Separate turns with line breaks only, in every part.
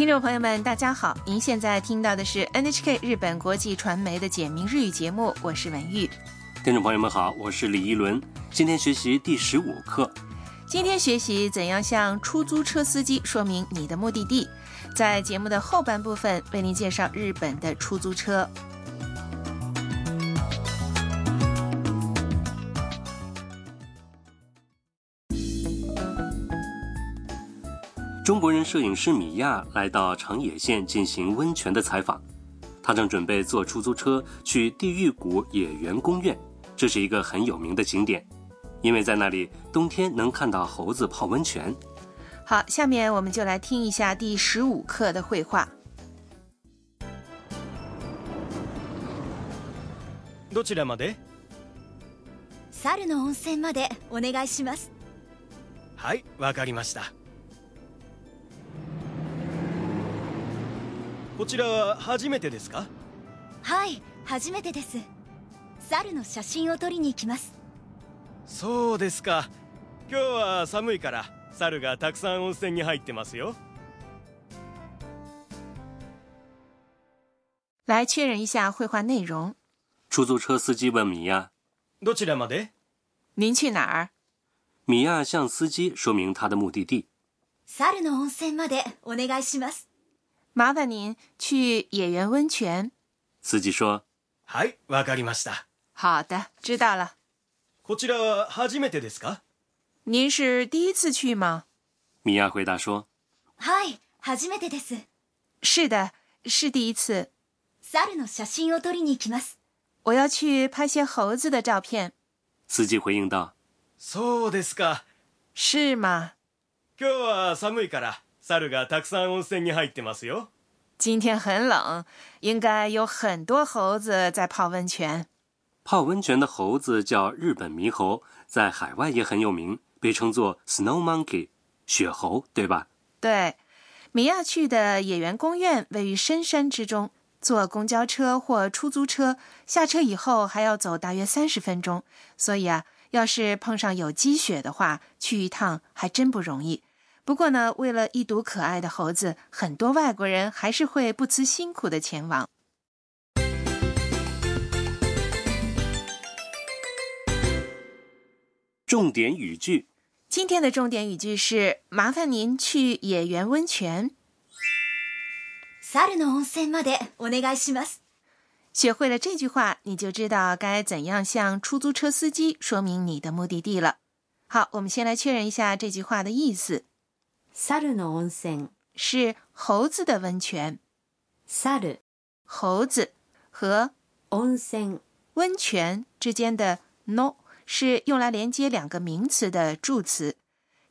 听众朋友们，大家好！您现在听到的是 NHK 日本国际传媒的简明日语节目，我是文玉。
听众朋友们好，我是李一伦。今天学习第十五课。
今天学习怎样向出租车司机说明你的目的地。在节目的后半部分，为您介绍日本的出租车。
中国人摄影师米亚来到长野县进行温泉的采访，他正准备坐出租车去地狱谷野原公园，这是一个很有名的景点，因为在那里冬天能看到猴子泡温泉。
好，下面我们就来听一下第十五课的绘画。
どちらまで？
猿の温泉までお願いします。
はい、わかりました。こちらは初めてですか
はい初めてです猿の写真を撮りに行きます
そうですか今日は寒いから猿がたくさん温泉に入ってますよ
来确认一下绘画内容。
出租车司机问米娅：“
どちらまで？”
您去哪儿？
米娅向司机说明她的目的地。
猿の温泉までお願いします。
麻烦您去野原温泉。
司机说：“
はい、わかりました。”
好的，知道了。
こちらは初めてですか？
您是第一次去吗？
米娅回答说：“
はい、初めてです。”
是的，是第一次。
サルの写真を撮りに行きます。
我要去拍些猴子的照片。
司机回应道：“
そうですか？
是吗？
今日は寒いから。”
今天很冷，应该有很多猴子在泡温泉。
泡温泉的猴子叫日本猕猴，在海外也很有名，被称作 Snow Monkey（ 雪猴）对吧？
对。米娅去的野原公园位于深山之中，坐公交车或出租车下车以后还要走大约三十分钟，所以啊，要是碰上有积雪的话，去一趟还真不容易。不过呢，为了一睹可爱的猴子，很多外国人还是会不辞辛苦的前往。
重点语句：
今天的重点语句是“麻烦您去野猿温泉”。
サの温泉までお願いします。
学会了这句话，你就知道该怎样向出租车司机说明你的目的地了。好，我们先来确认一下这句话的意思。
猿の温泉
是猴子的温泉。
猿，
猴子和
温泉，
温泉之间的 no 是用来连接两个名词的助词，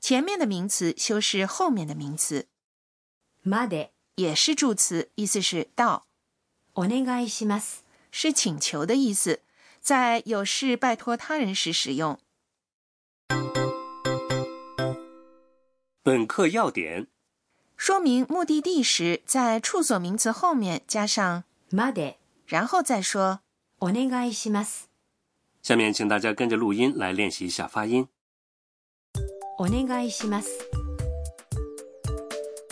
前面的名词修饰后面的名词。
まで
也是助词，意思是到。
お願いします
是请求的意思，在有事拜托他人时使用。
本课要点：
说明目的地时，在处所名词后面加上
まで，
然后再说
お願いします。
下面请大家跟着录音来练习一下发音。
お願いします。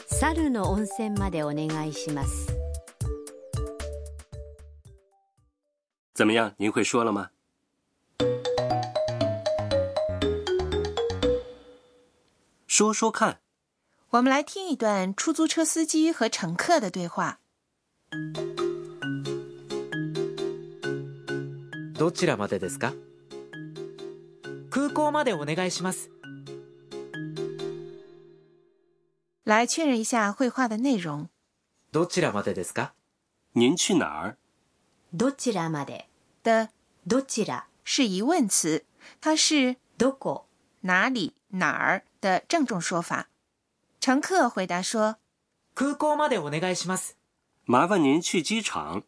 サルの温泉までお願いします。
怎么样？您会说了吗？说说看，
我们来听一段出租车司机和乘客的对话。
どちらまでですか？空港までお願いします。
来确认一下绘画的内容。
どちらまでですか？
您去哪儿？
どちらまで？
的
どちら
是疑问词，它是
どこ
哪里哪儿。的郑重说法，乘客回答说：“
空港ままでお願いしす。”
麻烦您去机场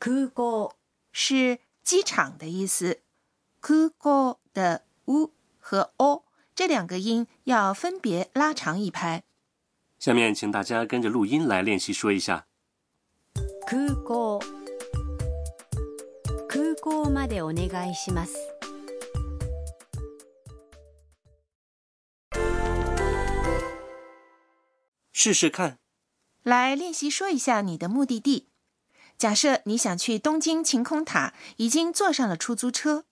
空港
是机场的意思空港的 “u” 和 “o” 这两个音要分别拉长一拍。
下面，请大家跟着录音来练习说一下
空港，空港までお願いします。”
试试看，
来练习说一下你的目的地。假设你想去东京晴空塔，已经坐上了出租车。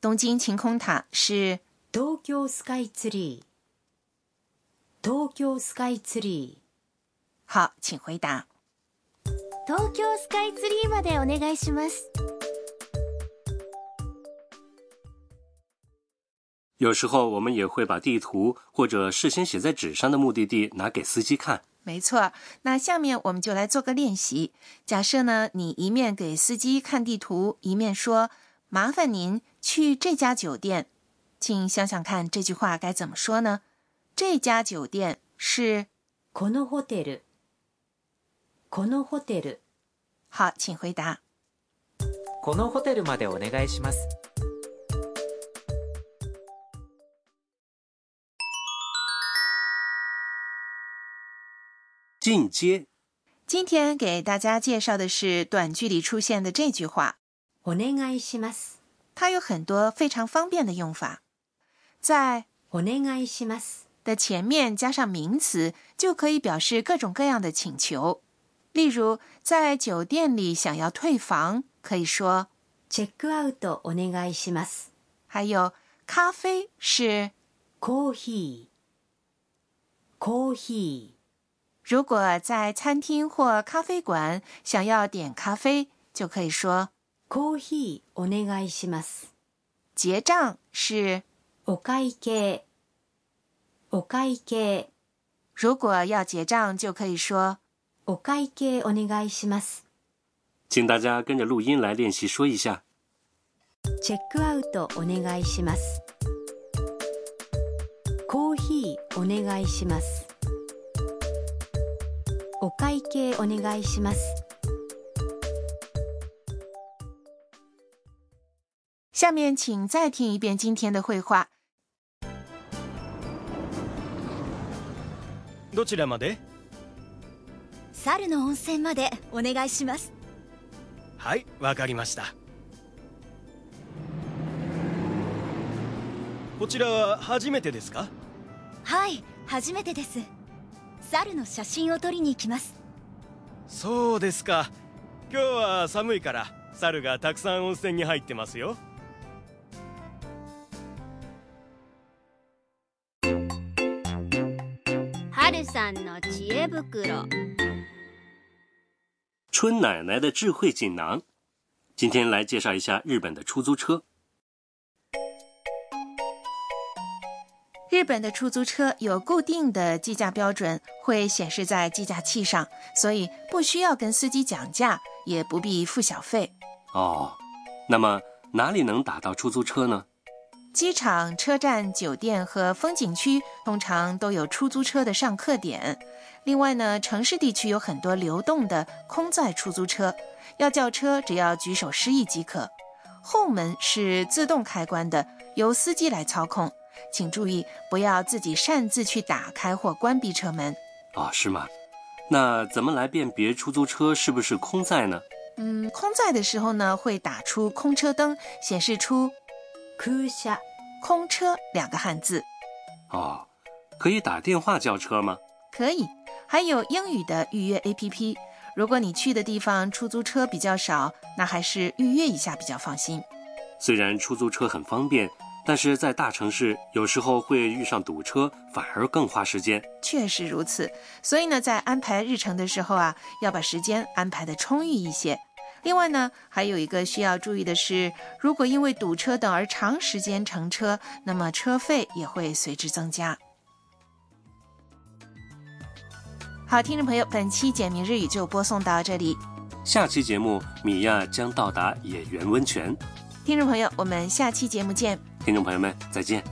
东京晴空塔是
东京スカイツリー。东京スカイツリー。
好，请回答。
东京スカイツリーまでお願いします。
有时候我们也会把地图或者事先写在纸上的目的地拿给司机看。
没错，那下面我们就来做个练习。假设呢，你一面给司机看地图，一面说：“麻烦您去这家酒店。”请想想看，这句话该怎么说呢？这家酒店是
このホテル。このホテル。
好，请回答。
このホテルまでお願いします。
进阶。
今天给大家介绍的是短句里出现的这句话。它有很多非常方便的用法，在的前面加上名词，就可以表示各种各样的请求。例如，在酒店里想要退房，可以说。还有咖啡是。如果在餐厅或咖啡馆想要点咖啡，就可以说“
コーヒーお願いします”。
结账是“
お会計”。お会計。
如果要结账，就可以说“
お会計お願いします”。
请大家跟着录音来练习说一下。
チェックアウトお願いします。コーヒーお願いします。お会計お願いします
下面请再听一遍今天的会话
どちらまで
猿の温泉までお願いします
はいわかりましたこちらは初めてですか
はい初めてです猿の写真を撮りに行きます
そうですか今日は寒いから猿がたくさん温泉に入ってますよ
春さんの知恵袋
春奶奶的智慧锦囊今天来介绍一下日本的出租车。
日本的出租车有固定的计价标准，会显示在计价器上，所以不需要跟司机讲价，也不必付小费。
哦，那么哪里能打到出租车呢？
机场、车站、酒店和风景区通常都有出租车的上客点。另外呢，城市地区有很多流动的空载出租车，要叫车只要举手示意即可。后门是自动开关的，由司机来操控。请注意，不要自己擅自去打开或关闭车门。
哦，是吗？那怎么来辨别出租车是不是空载呢？
嗯，空载的时候呢，会打出空车灯，显示出“空车”两个汉字。
哦，可以打电话叫车吗？
可以，还有英语的预约 APP。如果你去的地方出租车比较少，那还是预约一下比较放心。
虽然出租车很方便。但是在大城市，有时候会遇上堵车，反而更花时间。
确实如此，所以呢，在安排日程的时候啊，要把时间安排的充裕一些。另外呢，还有一个需要注意的是，如果因为堵车等而长时间乘车，那么车费也会随之增加。好，听众朋友，本期简明日语就播送到这里。
下期节目，米娅将到达野原温泉。
听众朋友，我们下期节目见。
听众朋友们，再见。